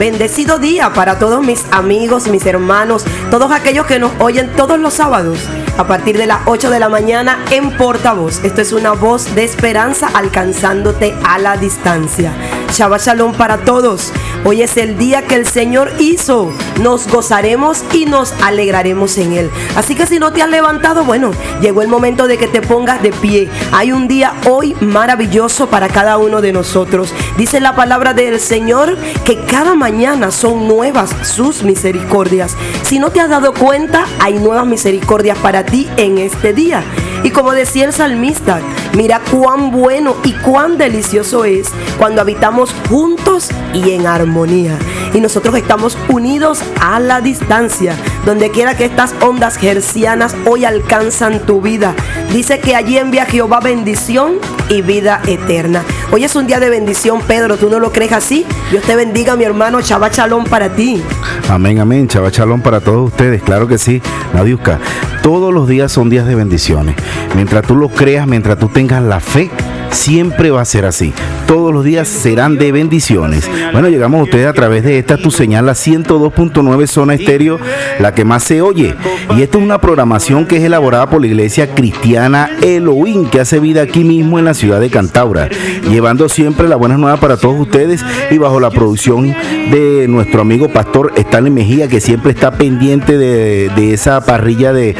Bendecido día para todos mis amigos, mis hermanos, todos aquellos que nos oyen todos los sábados a partir de las 8 de la mañana en Portavoz. Esto es una voz de esperanza alcanzándote a la distancia. Shabbat Shalom para todos. Hoy es el día que el Señor hizo. Nos gozaremos y nos alegraremos en Él. Así que si no te has levantado, bueno, llegó el momento de que te pongas de pie. Hay un día hoy maravilloso para cada uno de nosotros. Dice la palabra del Señor que cada mañana son nuevas sus misericordias. Si no te has dado cuenta, hay nuevas misericordias para ti en este día. Y como decía el salmista, mira cuán bueno y cuán delicioso es cuando habitamos juntos y en armonía. Y nosotros estamos unidos a la distancia, donde quiera que estas ondas gercianas hoy alcanzan tu vida. Dice que allí envía Jehová bendición y vida eterna. Hoy es un día de bendición, Pedro. ¿Tú no lo crees así? Dios te bendiga, mi hermano. Chava Chalón para ti. Amén, amén. Chava Chalón para todos ustedes. Claro que sí. Nadiuska, todos los días son días de bendiciones. Mientras tú lo creas, mientras tú tengas la fe, siempre va a ser así. Todos los días serán de bendiciones. Bueno, llegamos a ustedes a través de esta tu señal, la 102.9 zona estéreo, la que más se oye. Y esta es una programación que es elaborada por la iglesia cristiana Elohim, que hace vida aquí mismo en la ciudad de Cantaura, llevando siempre las buenas nuevas para todos ustedes y bajo la producción de nuestro amigo pastor Stanley Mejía, que siempre está pendiente de, esa parrilla de,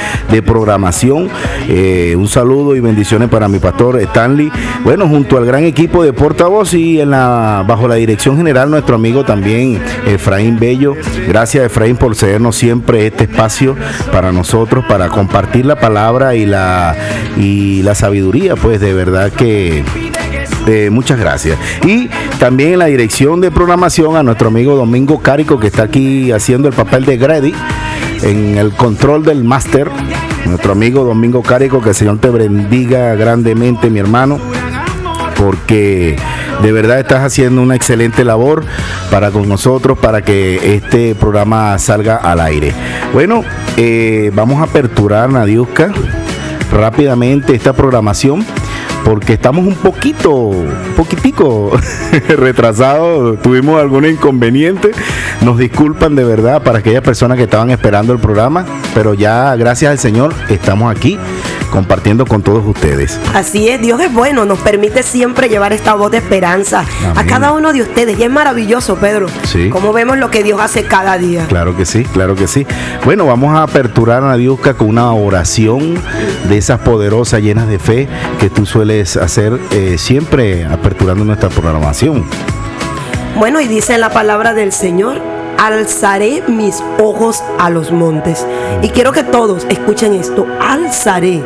programación. Eh, un saludo y bendiciones para mi pastor Stanley. Bueno, junto al gran equipo de portavoz y bajo la dirección general nuestro amigo también Efraín Bello. Gracias Efraín por cedernos siempre este espacio para nosotros, para compartir la palabra y la, y la sabiduría, pues de verdad que muchas gracias. Y también en la dirección de programación a nuestro amigo Domingo Cárico, que está aquí haciendo el papel de Grady, en el control del máster. Nuestro amigo Domingo Cárico, que el Señor te bendiga grandemente, mi hermano porque de verdad estás haciendo una excelente labor para con nosotros, para que este programa salga al aire. Bueno, eh, vamos a aperturar, Nadiuska, rápidamente esta programación porque estamos un poquito, un poquitico retrasados, tuvimos algún inconveniente. Nos disculpan de verdad para aquellas personas que estaban esperando el programa, pero ya gracias al Señor estamos aquí compartiendo con todos ustedes. Así es, Dios es bueno, nos permite siempre llevar esta voz de esperanza a cada uno de ustedes. Y es maravilloso, Pedro, sí. como vemos lo que Dios hace cada día. Claro que sí, claro que sí. Bueno, vamos a aperturar a Dios con una oración de esas poderosas, llenas de fe, que tú sueles hacer eh, siempre aperturando nuestra programación. Bueno, y dice la palabra del Señor, alzaré mis ojos a los montes. Y quiero que todos escuchen esto, alzaré